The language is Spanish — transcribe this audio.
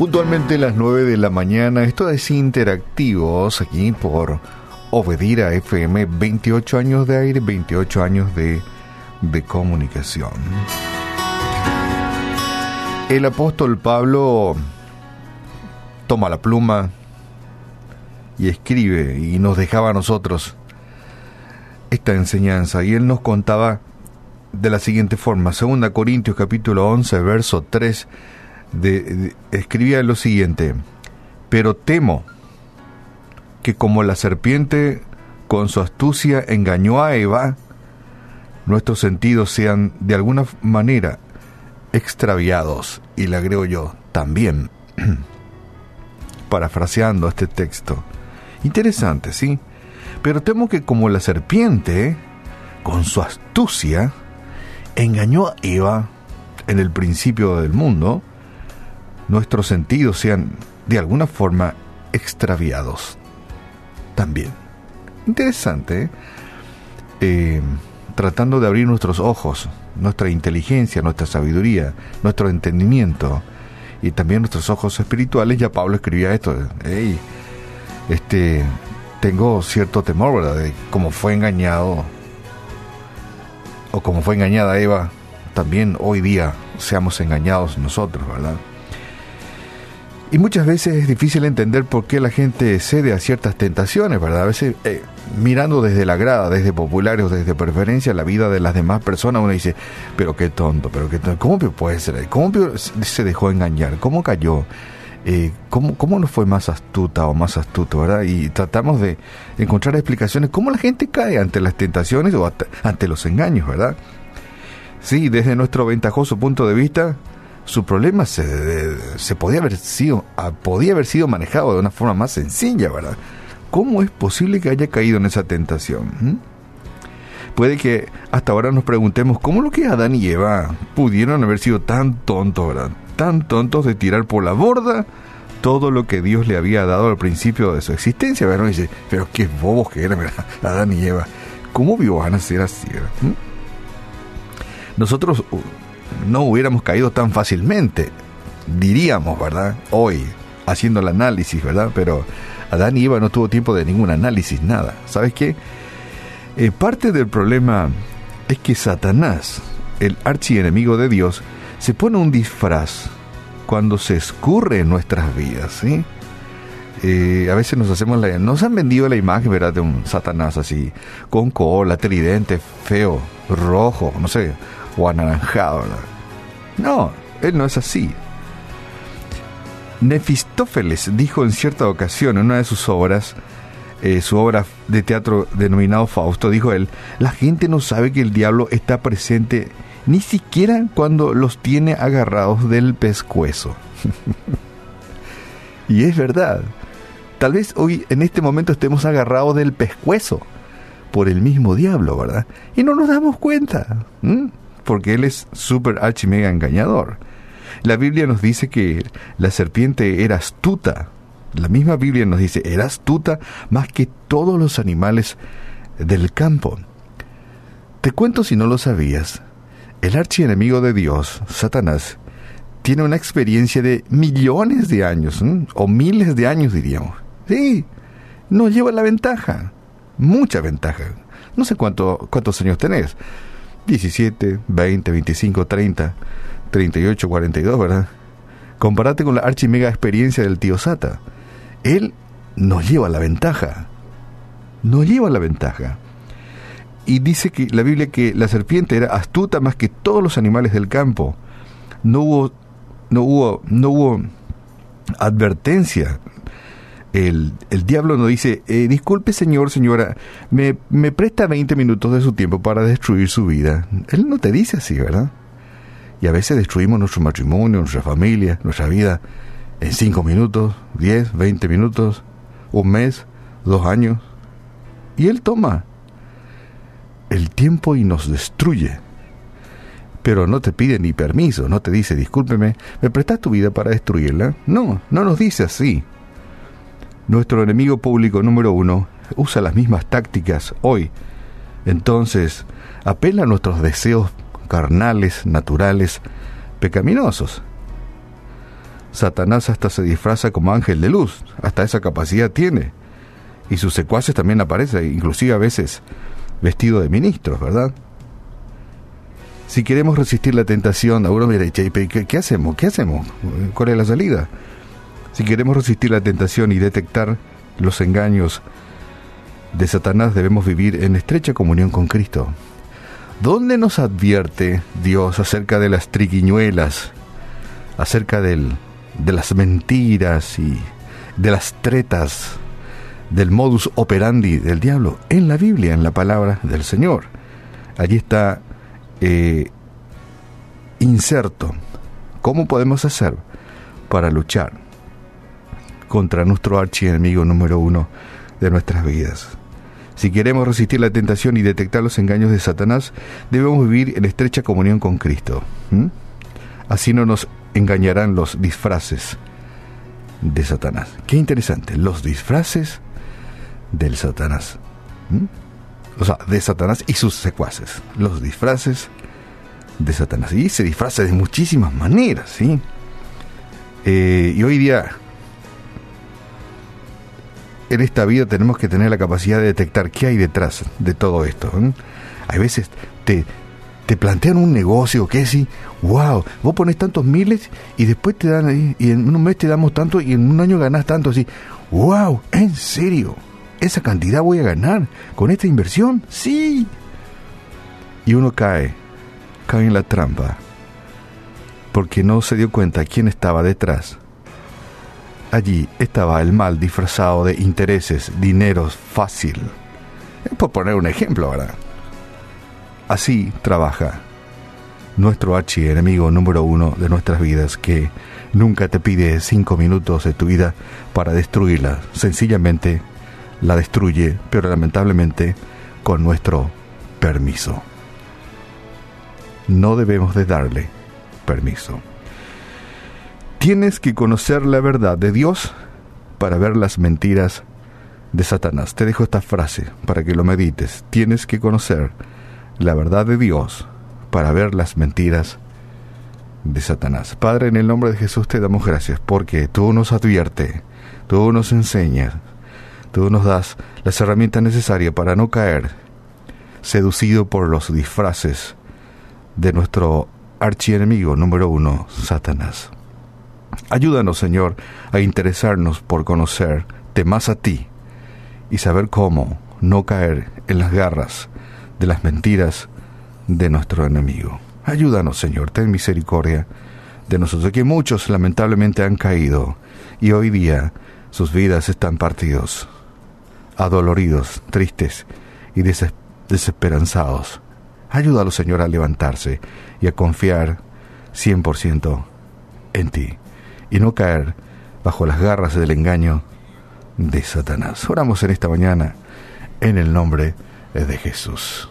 Puntualmente las 9 de la mañana, esto es Interactivos aquí por Obedira FM, 28 años de aire, 28 años de, de comunicación. El apóstol Pablo toma la pluma y escribe y nos dejaba a nosotros esta enseñanza y él nos contaba de la siguiente forma, 2 Corintios capítulo 11, verso 3, escribía lo siguiente, pero temo que como la serpiente con su astucia engañó a Eva, nuestros sentidos sean de alguna manera extraviados, y le agrego yo también, parafraseando este texto. Interesante, ¿sí? Pero temo que como la serpiente, con su astucia, engañó a Eva en el principio del mundo, nuestros sentidos sean de alguna forma extraviados también. Interesante, ¿eh? Eh, tratando de abrir nuestros ojos, nuestra inteligencia, nuestra sabiduría, nuestro entendimiento y también nuestros ojos espirituales, ya Pablo escribía esto, este, tengo cierto temor, ¿verdad?, de cómo fue engañado o como fue engañada Eva, también hoy día seamos engañados nosotros, ¿verdad? Y muchas veces es difícil entender por qué la gente cede a ciertas tentaciones, ¿verdad? A veces eh, mirando desde la grada, desde populares o desde preferencia la vida de las demás personas, uno dice, pero qué tonto, pero qué tonto, ¿cómo puede ser? ¿Cómo se dejó engañar? ¿Cómo cayó? Eh, ¿cómo, ¿Cómo no fue más astuta o más astuto, verdad? Y tratamos de encontrar explicaciones, ¿cómo la gente cae ante las tentaciones o ante los engaños, verdad? Sí, desde nuestro ventajoso punto de vista, su problema se, podía haber sido ah, podía haber sido manejado de una forma más sencilla, ¿verdad? ¿Cómo es posible que haya caído en esa tentación? ¿Mm? Puede que hasta ahora nos preguntemos cómo lo que Adán y Eva pudieron haber sido tan tontos, ¿verdad? Tan tontos de tirar por la borda todo lo que Dios le había dado al principio de su existencia, ¿verdad? dice, pero qué bobos que eran, ¿verdad? Adán y Eva. ¿Cómo van a ser así, ¿verdad? ¿Mm? Nosotros no hubiéramos caído tan fácilmente, diríamos, ¿verdad? Hoy, haciendo el análisis, ¿verdad? Pero Adán y Eva no tuvo tiempo de ningún análisis, nada. ¿Sabes qué? Eh, parte del problema es que Satanás, el archienemigo de Dios, se pone un disfraz cuando se escurre en nuestras vidas, ¿sí? Eh, a veces nos hacemos la... Nos han vendido la imagen, ¿verdad? De un Satanás así, con cola, tridente, feo, rojo, no sé, o anaranjado. No, él no es así. Nefistófeles dijo en cierta ocasión en una de sus obras, eh, su obra de teatro denominado Fausto, dijo él, la gente no sabe que el diablo está presente ni siquiera cuando los tiene agarrados del pescuezo. y es verdad, tal vez hoy en este momento estemos agarrados del pescuezo por el mismo diablo, ¿verdad? Y no nos damos cuenta porque él es súper archimega engañador. La Biblia nos dice que la serpiente era astuta. La misma Biblia nos dice, era astuta más que todos los animales del campo. Te cuento si no lo sabías. El archienemigo de Dios, Satanás, tiene una experiencia de millones de años, o miles de años diríamos. Sí, nos lleva la ventaja, mucha ventaja. No sé cuánto, cuántos años tenés, 17, 20, 25, 30, 38, 42, ¿verdad? Comparate con la archimega experiencia del tío Sata. Él nos lleva la ventaja. Nos lleva la ventaja. Y dice que la Biblia que la serpiente era astuta más que todos los animales del campo. No hubo, no hubo, no hubo advertencia el, diablo no dice, eh, disculpe señor, señora, me, me presta 20 minutos de su tiempo para destruir su vida. Él no te dice así, ¿verdad? Y a veces destruimos nuestro matrimonio, nuestra familia, nuestra vida en 5 minutos, 10, 20 minutos, un mes, dos años. Y Él toma el tiempo y nos destruye. Pero no te pide ni permiso, no te dice, discúlpeme, ¿me prestas tu vida para destruirla? No, no nos dice así. Nuestro enemigo público número uno usa las mismas tácticas hoy. Entonces, apela a nuestros deseos carnales, naturales, pecaminosos. Satanás hasta se disfraza como ángel de luz, hasta esa capacidad tiene. Y sus secuaces también aparecen, inclusive a veces vestido de ministros, ¿verdad? Si queremos resistir la tentación, uno me ¿qué, ¿qué hacemos? ¿Qué hacemos? ¿Cuál es la salida? Si queremos resistir la tentación y detectar los engaños de Satanás, debemos vivir en estrecha comunión con Cristo. ¿Dónde nos advierte Dios acerca de las triquiñuelas, acerca del, de las mentiras y de las tretas, del modus operandi del diablo? En la Biblia, en la palabra del Señor. Allí está eh, inserto. ¿Cómo podemos hacer para luchar contra nuestro archienemigo número uno de nuestras vidas? Si queremos resistir la tentación y detectar los engaños de Satanás, debemos vivir en estrecha comunión con Cristo. Así no nos engañarán los disfraces de Satanás. Qué interesante, los disfraces del Satanás. O sea, de Satanás y sus secuaces. Los disfraces de Satanás. Y se disfraza de muchísimas maneras, ¿sí? Eh, y hoy día en esta vida tenemos que tener la capacidad de detectar qué hay detrás de todo esto. Hay veces te, te plantean un negocio que es wow, vos pones tantos miles y después te dan ahí, y en un mes te damos tanto y en un año ganas tanto así. Wow, ¿en serio? ¿Esa cantidad voy a ganar con esta inversión? Sí. Y uno cae, cae en la trampa, porque no se dio cuenta quién estaba detrás Allí estaba el mal disfrazado de intereses, dineros fácil. Por poner un ejemplo, ¿verdad? Así trabaja nuestro archienemigo número uno de nuestras vidas, que nunca te pide cinco minutos de tu vida para destruirla. Sencillamente la destruye, pero lamentablemente con nuestro permiso. No debemos de darle permiso. Tienes que conocer la verdad de Dios para ver las mentiras de Satanás. Te dejo esta frase para que lo medites. Tienes que conocer la verdad de Dios para ver las mentiras de Satanás. Padre, en el nombre de Jesús te damos gracias porque tú nos advierte, tú nos enseñas, tú nos das las herramientas necesarias para no caer seducido por los disfraces de nuestro archienemigo número uno, Satanás. Ayúdanos, Señor, a interesarnos por conocerte más a ti y saber cómo no caer en las garras de las mentiras de nuestro enemigo. Ayúdanos, Señor, ten misericordia de nosotros, que muchos lamentablemente han caído y hoy día sus vidas están partidos, adoloridos, tristes y desesperanzados. Ayúdalos, Señor, a levantarse y a confiar 100% en ti y no caer bajo las garras del engaño de Satanás. Oramos en esta mañana en el nombre de Jesús.